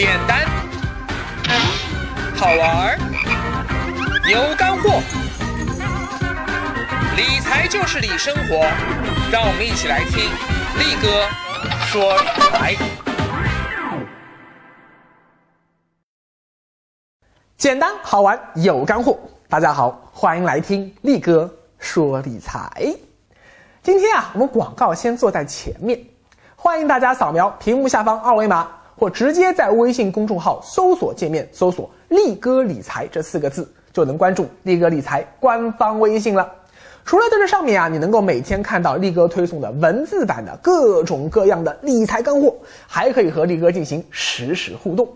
简单，好玩儿，有干货。理财就是理生活，让我们一起来听力哥说理财。简单好玩有干货，大家好，欢迎来听力哥说理财。今天啊，我们广告先做在前面，欢迎大家扫描屏幕下方二维码，或直接在微信公众号搜索界面搜索“力哥理财”这四个字，就能关注力哥理财官方微信了。除了在这上面啊，你能够每天看到力哥推送的文字版的各种各样的理财干货，还可以和力哥进行实时互动。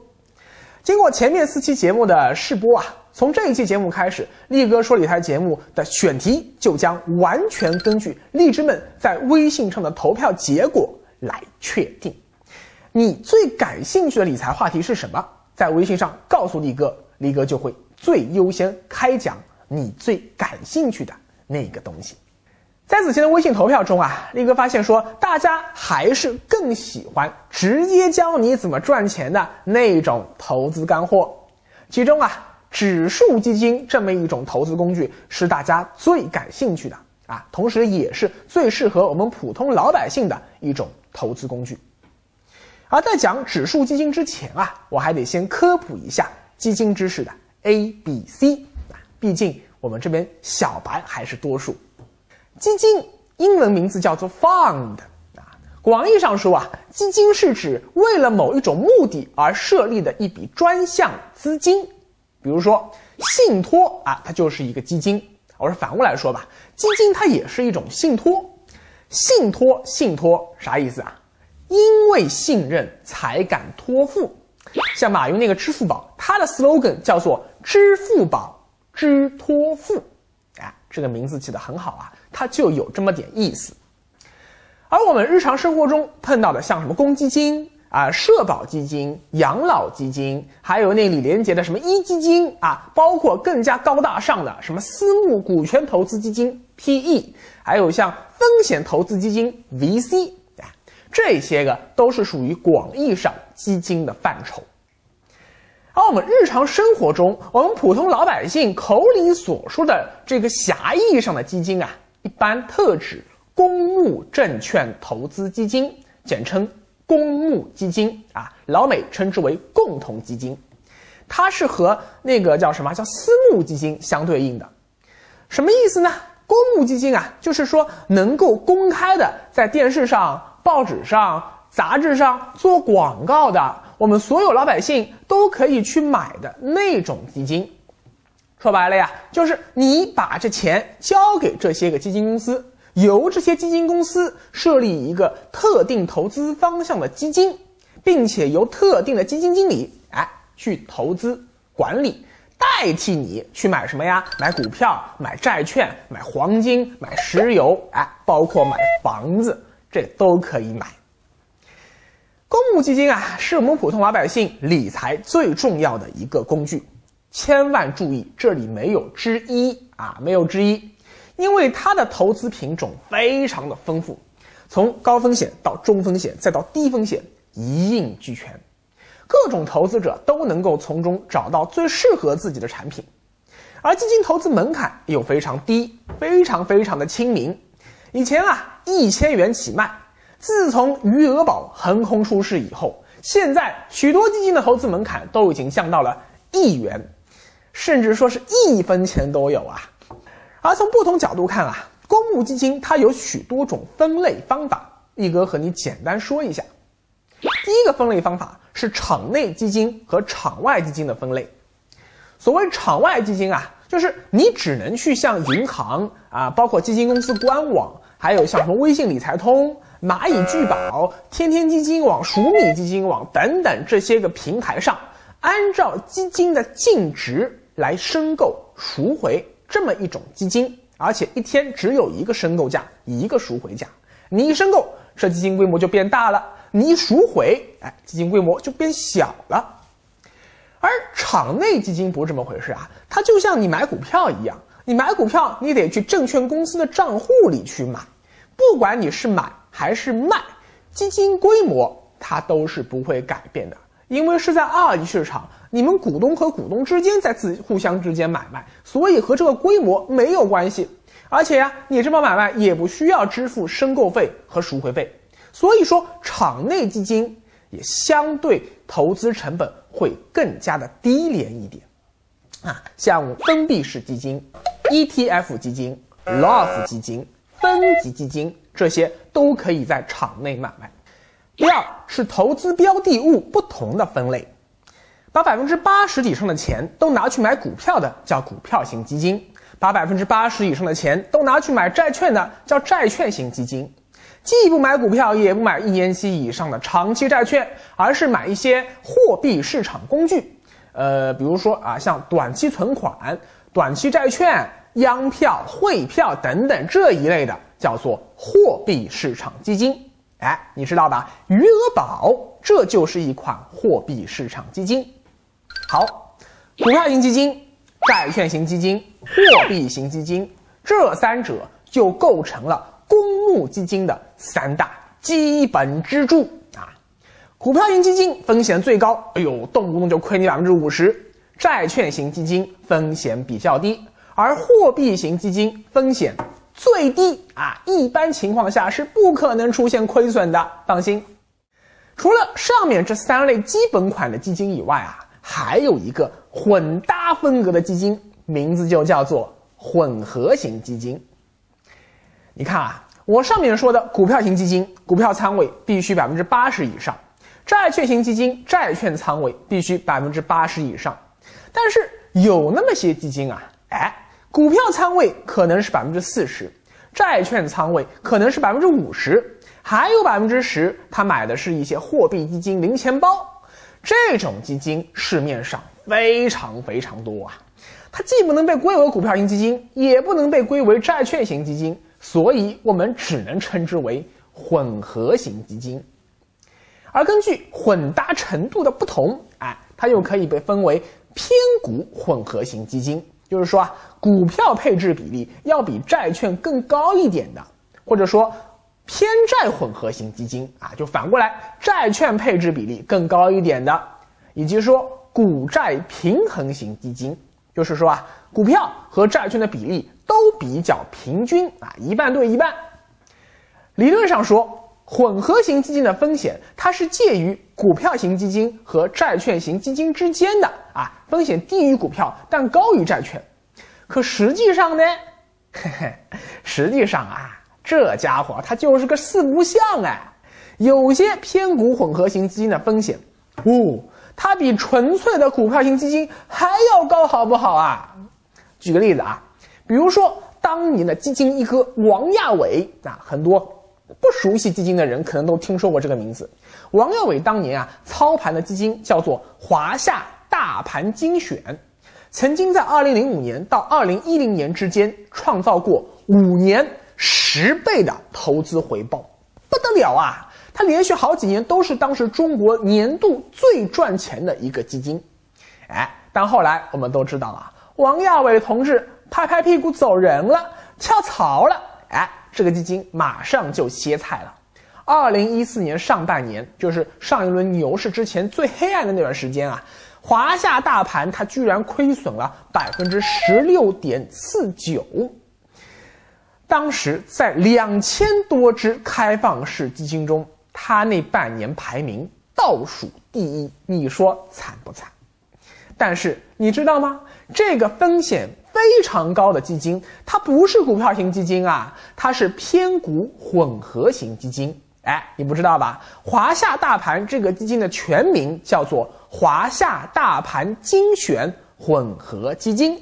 经过前面四期节目的试播啊，从这一期节目开始，力哥说理财节目的选题就将完全根据荔枝们在微信上的投票结果来确定。你最感兴趣的理财话题是什么？在微信上告诉力哥，力哥就会最优先开讲你最感兴趣的那个东西。在此前的微信投票中啊，力哥发现说，大家还是更喜欢直接教你怎么赚钱的那种投资干货。其中啊，指数基金这么一种投资工具是大家最感兴趣的啊，同时也是最适合我们普通老百姓的一种投资工具。而在讲指数基金之前啊，我还得先科普一下基金知识的 A、B、C 啊，毕竟我们这边小白还是多数。基金英文名字叫做 fund 啊，广义上说啊，基金是指为了某一种目的而设立的一笔专项资金，比如说信托啊，它就是一个基金。我说反过来说吧，基金它也是一种信托。信托，信托啥意思啊？因为信任才敢托付。像马云那个支付宝，它的 slogan 叫做“支付宝知托付”，哎，这个名字起得很好啊。它就有这么点意思，而我们日常生活中碰到的，像什么公积金啊、社保基金、养老基金，还有那李连杰的什么一基金啊，包括更加高大上的什么私募股权投资基金 PE，还有像风险投资基金 VC，这些个都是属于广义上基金的范畴。而我们日常生活中，我们普通老百姓口里所说的这个狭义上的基金啊。一般特指公募证券投资基金，简称公募基金啊，老美称之为共同基金。它是和那个叫什么叫私募基金相对应的。什么意思呢？公募基金啊，就是说能够公开的在电视上、报纸上、杂志上做广告的，我们所有老百姓都可以去买的那种基金。说白了呀，就是你把这钱交给这些个基金公司，由这些基金公司设立一个特定投资方向的基金，并且由特定的基金经理哎去投资管理，代替你去买什么呀？买股票、买债券、买黄金、买石油，哎，包括买房子，这都可以买。公募基金啊，是我们普通老百姓理财最重要的一个工具。千万注意，这里没有之一啊，没有之一，因为它的投资品种非常的丰富，从高风险到中风险再到低风险一应俱全，各种投资者都能够从中找到最适合自己的产品，而基金投资门槛又非常低，非常非常的亲民。以前啊，一千元起卖，自从余额宝横空出世以后，现在许多基金的投资门槛都已经降到了一元。甚至说是一分钱都有啊！而从不同角度看啊，公募基金它有许多种分类方法，一哥和你简单说一下。第一个分类方法是场内基金和场外基金的分类。所谓场外基金啊，就是你只能去向银行啊，包括基金公司官网，还有像什么微信理财通、蚂蚁聚宝、天天基金网、数米基金网等等这些个平台上，按照基金的净值。来申购赎回这么一种基金，而且一天只有一个申购价，一个赎回价。你一申购，这基金规模就变大了；你一赎回，哎，基金规模就变小了。而场内基金不是这么回事啊，它就像你买股票一样，你买股票你得去证券公司的账户里去买，不管你是买还是卖，基金规模它都是不会改变的。因为是在二级市场，你们股东和股东之间在自互相之间买卖，所以和这个规模没有关系。而且呀，你这帮买卖也不需要支付申购费和赎回费，所以说场内基金也相对投资成本会更加的低廉一点。啊，像封闭式基金、ETF 基金、LOF 基金、分级基金这些都可以在场内买卖。第二是投资标的物不同的分类，把百分之八十以上的钱都拿去买股票的叫股票型基金，把百分之八十以上的钱都拿去买债券的叫债券型基金。既不买股票，也不买一年期以上的长期债券，而是买一些货币市场工具。呃，比如说啊，像短期存款、短期债券、央票、汇票等等这一类的，叫做货币市场基金。哎，你知道吧？余额宝这就是一款货币市场基金。好，股票型基金、债券型基金、货币型基金，这三者就构成了公募基金的三大基本支柱啊。股票型基金风险最高，哎呦，动不动就亏你百分之五十。债券型基金风险比较低，而货币型基金风险最低啊，一般情况下是不可能出现亏损的，放心。除了上面这三类基本款的基金以外啊，还有一个混搭风格的基金，名字就叫做混合型基金。你看啊，我上面说的股票型基金，股票仓位必须百分之八十以上。债券型基金债券仓位必须百分之八十以上，但是有那么些基金啊，哎，股票仓位可能是百分之四十，债券仓位可能是百分之五十，还有百分之十，他买的是一些货币基金零钱包，这种基金市面上非常非常多啊，它既不能被归为股票型基金，也不能被归为债券型基金，所以我们只能称之为混合型基金。而根据混搭程度的不同，哎，它又可以被分为偏股混合型基金，就是说啊，股票配置比例要比债券更高一点的，或者说偏债混合型基金啊，就反过来，债券配置比例更高一点的，以及说股债平衡型基金，就是说啊，股票和债券的比例都比较平均啊，一半对一半。理论上说。混合型基金的风险，它是介于股票型基金和债券型基金之间的啊，风险低于股票，但高于债券。可实际上呢，嘿嘿，实际上啊，这家伙它就是个四不像哎。有些偏股混合型基金的风险，哦，它比纯粹的股票型基金还要高，好不好啊？举个例子啊，比如说当年的基金一哥王亚伟啊，很多。不熟悉基金的人可能都听说过这个名字。王耀伟当年啊操盘的基金叫做华夏大盘精选，曾经在2005年到2010年之间创造过五年十倍的投资回报，不得了啊！他连续好几年都是当时中国年度最赚钱的一个基金。哎，但后来我们都知道了，王亚伟同志拍拍屁股走人了，跳槽了。哎。这个基金马上就歇菜了。二零一四年上半年，就是上一轮牛市之前最黑暗的那段时间啊，华夏大盘它居然亏损了百分之十六点四九。当时在两千多只开放式基金中，它那半年排名倒数第一，你说惨不惨？但是你知道吗？这个风险。非常高的基金，它不是股票型基金啊，它是偏股混合型基金。哎，你不知道吧？华夏大盘这个基金的全名叫做华夏大盘精选混合基金。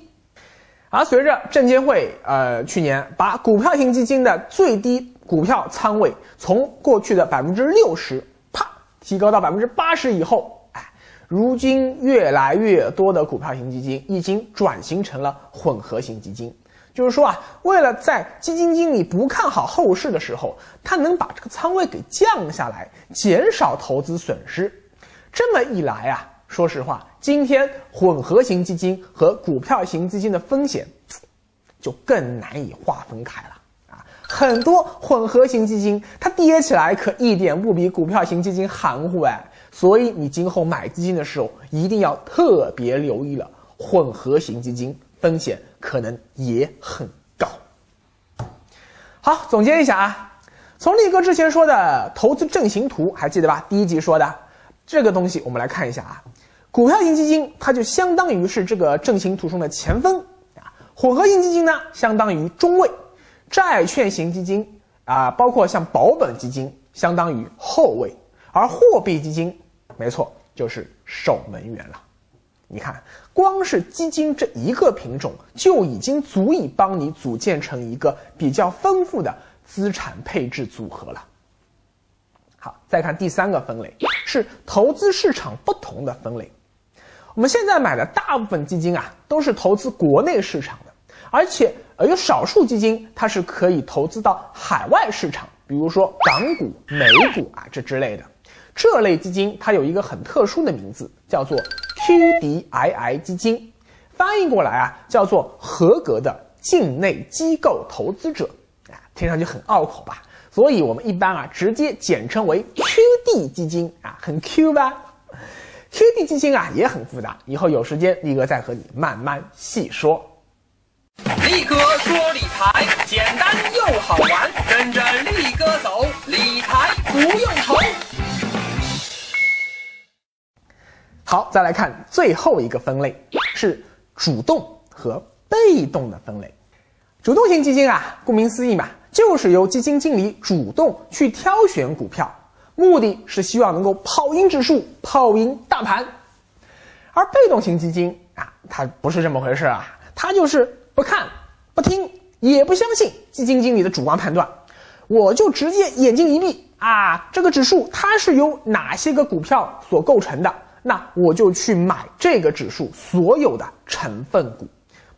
而随着证监会呃去年把股票型基金的最低股票仓位从过去的百分之六十啪提高到百分之八十以后。如今越来越多的股票型基金已经转型成了混合型基金，就是说啊，为了在基金经理不看好后市的时候，他能把这个仓位给降下来，减少投资损失。这么一来啊，说实话，今天混合型基金和股票型基金的风险就更难以划分开了啊。很多混合型基金它跌起来可一点不比股票型基金含糊哎，所以你今后买基金的时候一定要特别留意了，混合型基金风险可能也很高。好，总结一下啊，从力哥之前说的投资阵型图还记得吧？第一集说的这个东西，我们来看一下啊，股票型基金它就相当于是这个阵型图中的前锋啊。混合型基金呢，相当于中位；债券型基金啊，包括像保本基金，相当于后位；而货币基金，没错，就是守门员了。你看，光是基金这一个品种，就已经足以帮你组建成一个比较丰富的资产配置组合了。好，再看第三个分类，是投资市场不同的分类。我们现在买的大部分基金啊，都是投资国内市场的，而且呃有少数基金它是可以投资到海外市场，比如说港股、美股啊这之类的。这类基金它有一个很特殊的名字，叫做 QDII 基金，翻译过来啊叫做合格的境内机构投资者，啊听上去很拗口吧？所以我们一般啊直接简称为 QD 基金啊，很 Q 吧？QD 基金啊也很复杂，以后有时间力哥再和你慢慢细说。力哥说理财简单好，再来看最后一个分类，是主动和被动的分类。主动型基金啊，顾名思义嘛，就是由基金经理主动去挑选股票。目的是希望能够跑赢指数，跑赢大盘，而被动型基金啊，它不是这么回事啊，它就是不看、不听、也不相信基金经理的主观判断，我就直接眼睛一闭啊，这个指数它是由哪些个股票所构成的，那我就去买这个指数所有的成分股，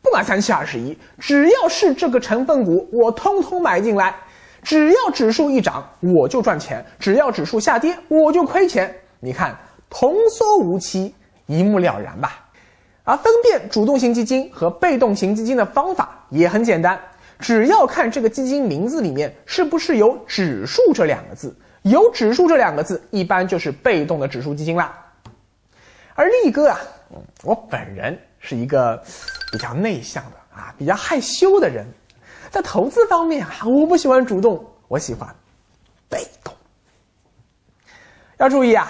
不管三七二十一，只要是这个成分股，我通通买进来。只要指数一涨，我就赚钱；只要指数下跌，我就亏钱。你看，童叟无欺，一目了然吧？而分辨主动型基金和被动型基金的方法也很简单，只要看这个基金名字里面是不是有“指数”这两个字，有“指数”这两个字，一般就是被动的指数基金啦。而力哥啊，我本人是一个比较内向的啊，比较害羞的人。在投资方面啊，我不喜欢主动，我喜欢被动。要注意啊，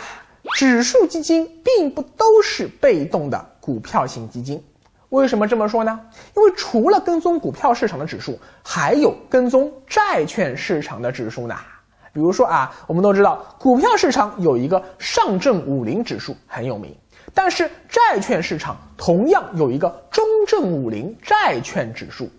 指数基金并不都是被动的股票型基金。为什么这么说呢？因为除了跟踪股票市场的指数，还有跟踪债券市场的指数呢。比如说啊，我们都知道股票市场有一个上证五零指数很有名，但是债券市场同样有一个中证五零债券指数。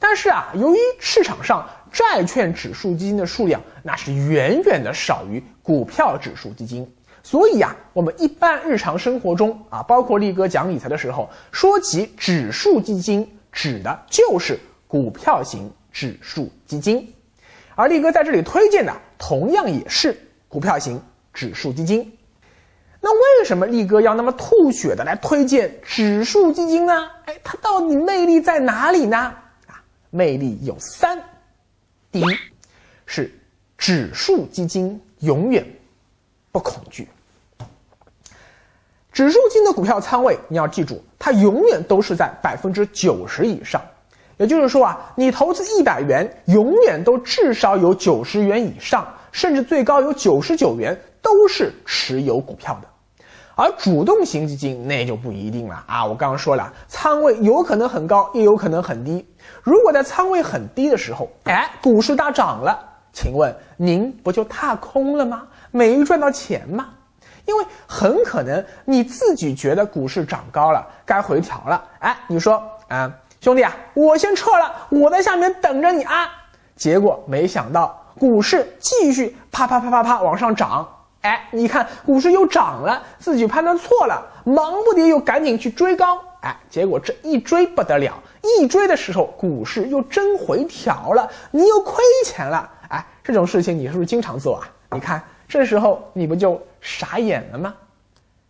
但是啊，由于市场上债券指数基金的数量那是远远的少于股票指数基金，所以啊，我们一般日常生活中啊，包括力哥讲理财的时候，说起指数基金，指的就是股票型指数基金，而力哥在这里推荐的同样也是股票型指数基金。那为什么力哥要那么吐血的来推荐指数基金呢？哎，它到底魅力在哪里呢？啊魅力有三：第一，是指数基金永远不恐惧。指数基金的股票仓位，你要记住，它永远都是在百分之九十以上。也就是说啊，你投资一百元，永远都至少有九十元以上，甚至最高有九十九元都是持有股票的。而主动型基金那就不一定了啊！我刚刚说了，仓位有可能很高，也有可能很低。如果在仓位很低的时候，哎，股市大涨了，请问您不就踏空了吗？没赚到钱吗？因为很可能你自己觉得股市涨高了，该回调了，哎，你说啊，兄弟啊，我先撤了，我在下面等着你啊。结果没想到股市继续啪啪啪啪啪往上涨。哎，你看股市又涨了，自己判断错了，忙不迭又赶紧去追高，哎，结果这一追不得了，一追的时候股市又真回调了，你又亏钱了，哎，这种事情你是不是经常做啊？你看这时候你不就傻眼了吗？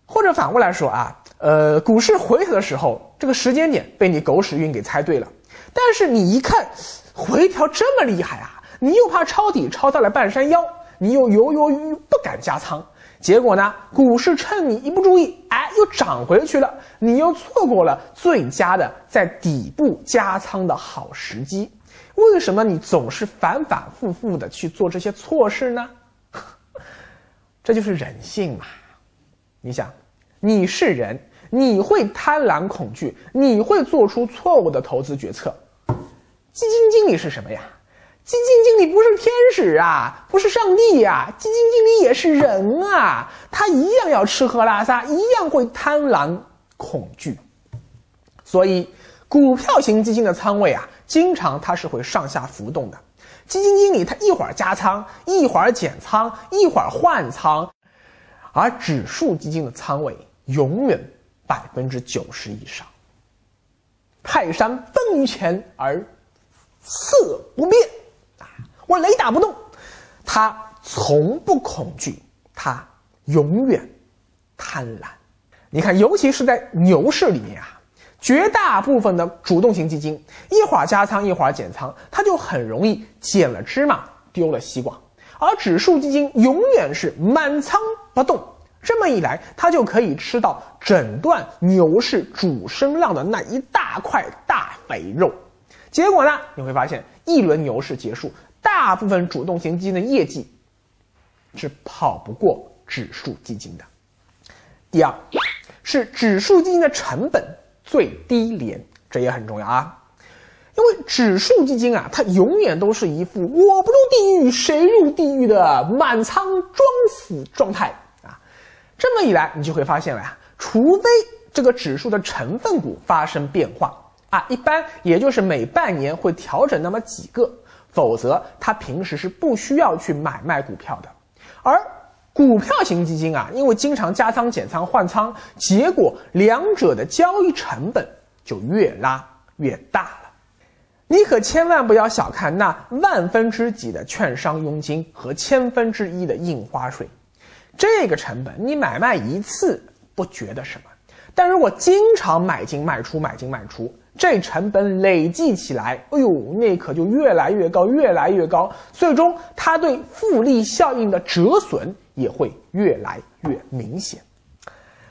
或者反过来说啊，呃，股市回调的时候，这个时间点被你狗屎运给猜对了，但是你一看回调这么厉害啊，你又怕抄底抄到了半山腰，你又犹犹豫豫不敢加仓，结果呢，股市趁你一不注意，哎，又涨回去了，你又错过了最佳的在底部加仓的好时机。为什么你总是反反复复的去做这些错事呢？这就是人性嘛。你想，你是人，你会贪婪恐惧，你会做出错误的投资决策。基金经理是什么呀？基金经理不是天使啊，不是上帝呀，基金经理也是人啊，他一样要吃喝拉撒，一样会贪婪恐惧。所以，股票型基金的仓位啊，经常它是会上下浮动的。基金经理他一会儿加仓，一会儿减仓，一会儿换仓，而指数基金的仓位永远百分之九十以上。泰山崩于前而。色不变，我雷打不动，他从不恐惧，他永远贪婪。你看，尤其是在牛市里面啊，绝大部分的主动型基金一会儿加仓一会儿减仓，它就很容易捡了芝麻丢了西瓜。而指数基金永远是满仓不动，这么一来，它就可以吃到整段牛市主升浪的那一大块大肥肉。结果呢？你会发现，一轮牛市结束，大部分主动型基金的业绩是跑不过指数基金的。第二，是指数基金的成本最低廉，这也很重要啊。因为指数基金啊，它永远都是一副我不入地狱谁入地狱的满仓装死状态啊。这么一来，你就会发现了呀，除非这个指数的成分股发生变化。啊，一般也就是每半年会调整那么几个，否则他平时是不需要去买卖股票的。而股票型基金啊，因为经常加仓、减仓、换仓，结果两者的交易成本就越拉越大了。你可千万不要小看那万分之几的券商佣金和千分之一的印花税，这个成本你买卖一次不觉得什么，但如果经常买进卖出、买进卖出，这成本累计起来，哎呦，那可就越来越高，越来越高。最终，它对复利效应的折损也会越来越明显。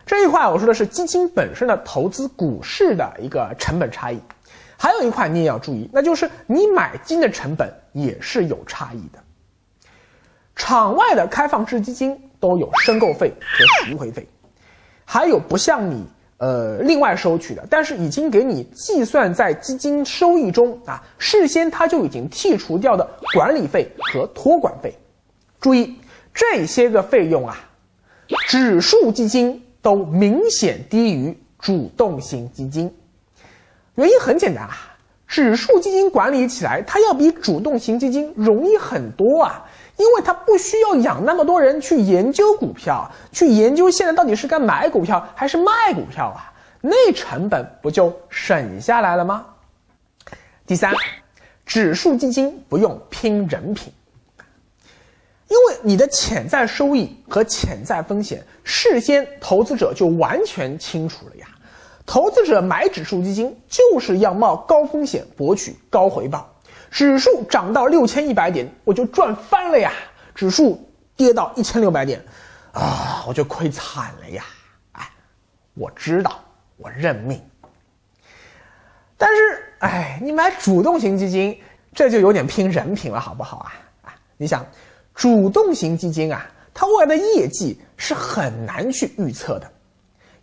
这一块我说的是基金本身的投资股市的一个成本差异，还有一块你也要注意，那就是你买金的成本也是有差异的。场外的开放式基金都有申购费和赎回费，还有不像你。呃，另外收取的，但是已经给你计算在基金收益中啊，事先他就已经剔除掉的管理费和托管费。注意这些个费用啊，指数基金都明显低于主动型基金。原因很简单啊，指数基金管理起来它要比主动型基金容易很多啊。因为他不需要养那么多人去研究股票，去研究现在到底是该买股票还是卖股票啊，那成本不就省下来了吗？第三，指数基金不用拼人品，因为你的潜在收益和潜在风险事先投资者就完全清楚了呀。投资者买指数基金就是要冒高风险博取高回报。指数涨到六千一百点，我就赚翻了呀！指数跌到一千六百点，啊，我就亏惨了呀！哎，我知道，我认命。但是，哎，你买主动型基金，这就有点拼人品了，好不好啊？啊，你想，主动型基金啊，它未来的业绩是很难去预测的。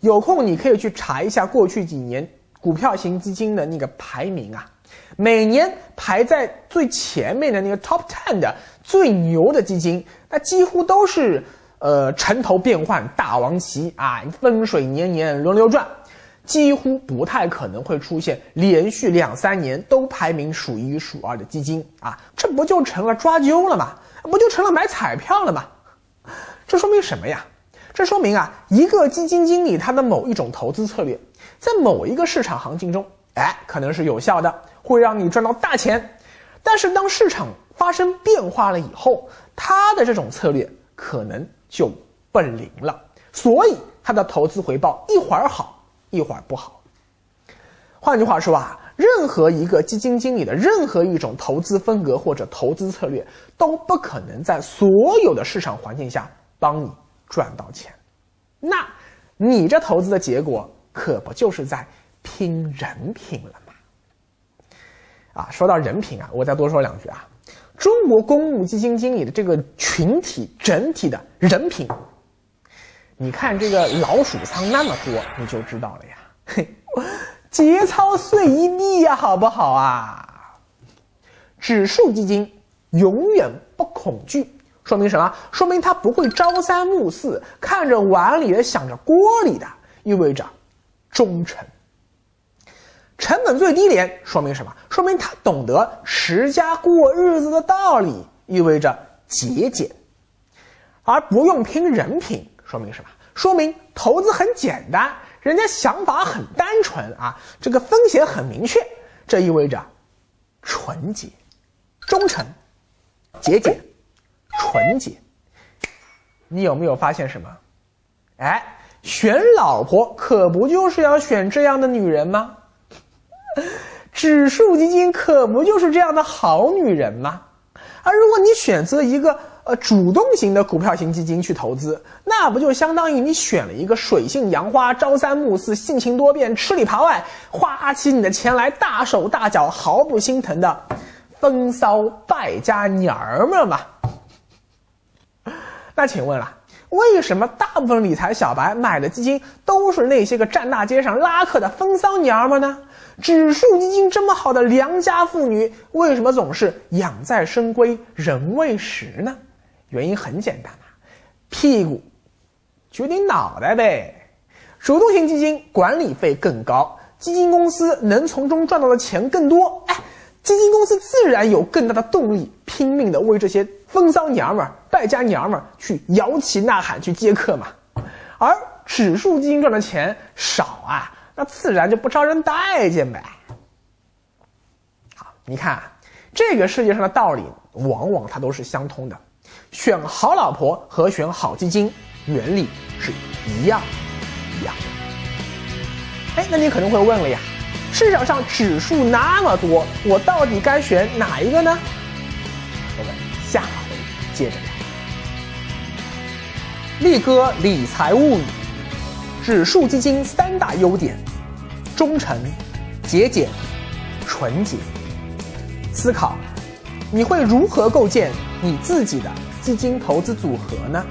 有空你可以去查一下过去几年股票型基金的那个排名啊。每年排在最前面的那个 top ten 的最牛的基金，那几乎都是呃城头变换大王旗啊，风水年年轮流转，几乎不太可能会出现连续两三年都排名数一数二的基金啊，这不就成了抓阄了吗？不就成了买彩票了吗？这说明什么呀？这说明啊，一个基金经理他的某一种投资策略，在某一个市场行情中，哎，可能是有效的。会让你赚到大钱，但是当市场发生变化了以后，他的这种策略可能就不灵了，所以他的投资回报一会儿好一会儿不好。换句话说啊，任何一个基金经理的任何一种投资风格或者投资策略都不可能在所有的市场环境下帮你赚到钱。那，你这投资的结果可不就是在拼人品了？啊，说到人品啊，我再多说两句啊。中国公募基金经理的这个群体整体的人品，你看这个老鼠仓那么多，你就知道了呀。嘿。节操碎一地呀，好不好啊？指数基金永远不恐惧，说明什么？说明他不会朝三暮四，看着碗里的想着锅里的，意味着忠诚。成本最低廉，说明什么？说明他懂得持家过日子的道理，意味着节俭，而不用拼人品，说明什么？说明投资很简单。人家想法很单纯啊，这个风险很明确，这意味着纯洁、忠诚、节俭、纯洁。你有没有发现什么？哎，选老婆可不就是要选这样的女人吗？指数基金可不就是这样的好女人吗？而如果你选择一个。呃，主动型的股票型基金去投资，那不就相当于你选了一个水性杨花、朝三暮四、性情多变、吃里扒外、花起你的钱来大手大脚、毫不心疼的风骚败家娘们吗？那请问了，为什么大部分理财小白买的基金都是那些个站大街上拉客的风骚娘们呢？指数基金这么好的良家妇女，为什么总是养在深闺人未识呢？原因很简单啊，屁股决定脑袋呗。主动型基金管理费更高，基金公司能从中赚到的钱更多，哎，基金公司自然有更大的动力，拼命的为这些风骚娘们儿、败家娘们儿去摇旗呐喊、去接客嘛。而指数基金赚的钱少啊，那自然就不招人待见呗。好，你看这个世界上的道理，往往它都是相通的。选好老婆和选好基金原理是一样一样的。哎，那你可能会问了呀，市场上指数那么多，我到底该选哪一个呢？我们下回接着聊。力哥理财物语，指数基金三大优点：忠诚、节俭、纯洁。思考，你会如何构建你自己的？基金投资组合呢？